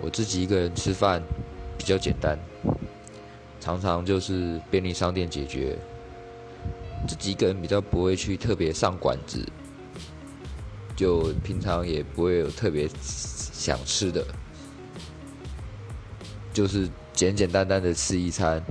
我自己一个人吃饭比较简单常常就是便利商店解决。自己一个人比较不会去特别上馆子就平常也不会有特别想吃的就是简简单单的吃一餐。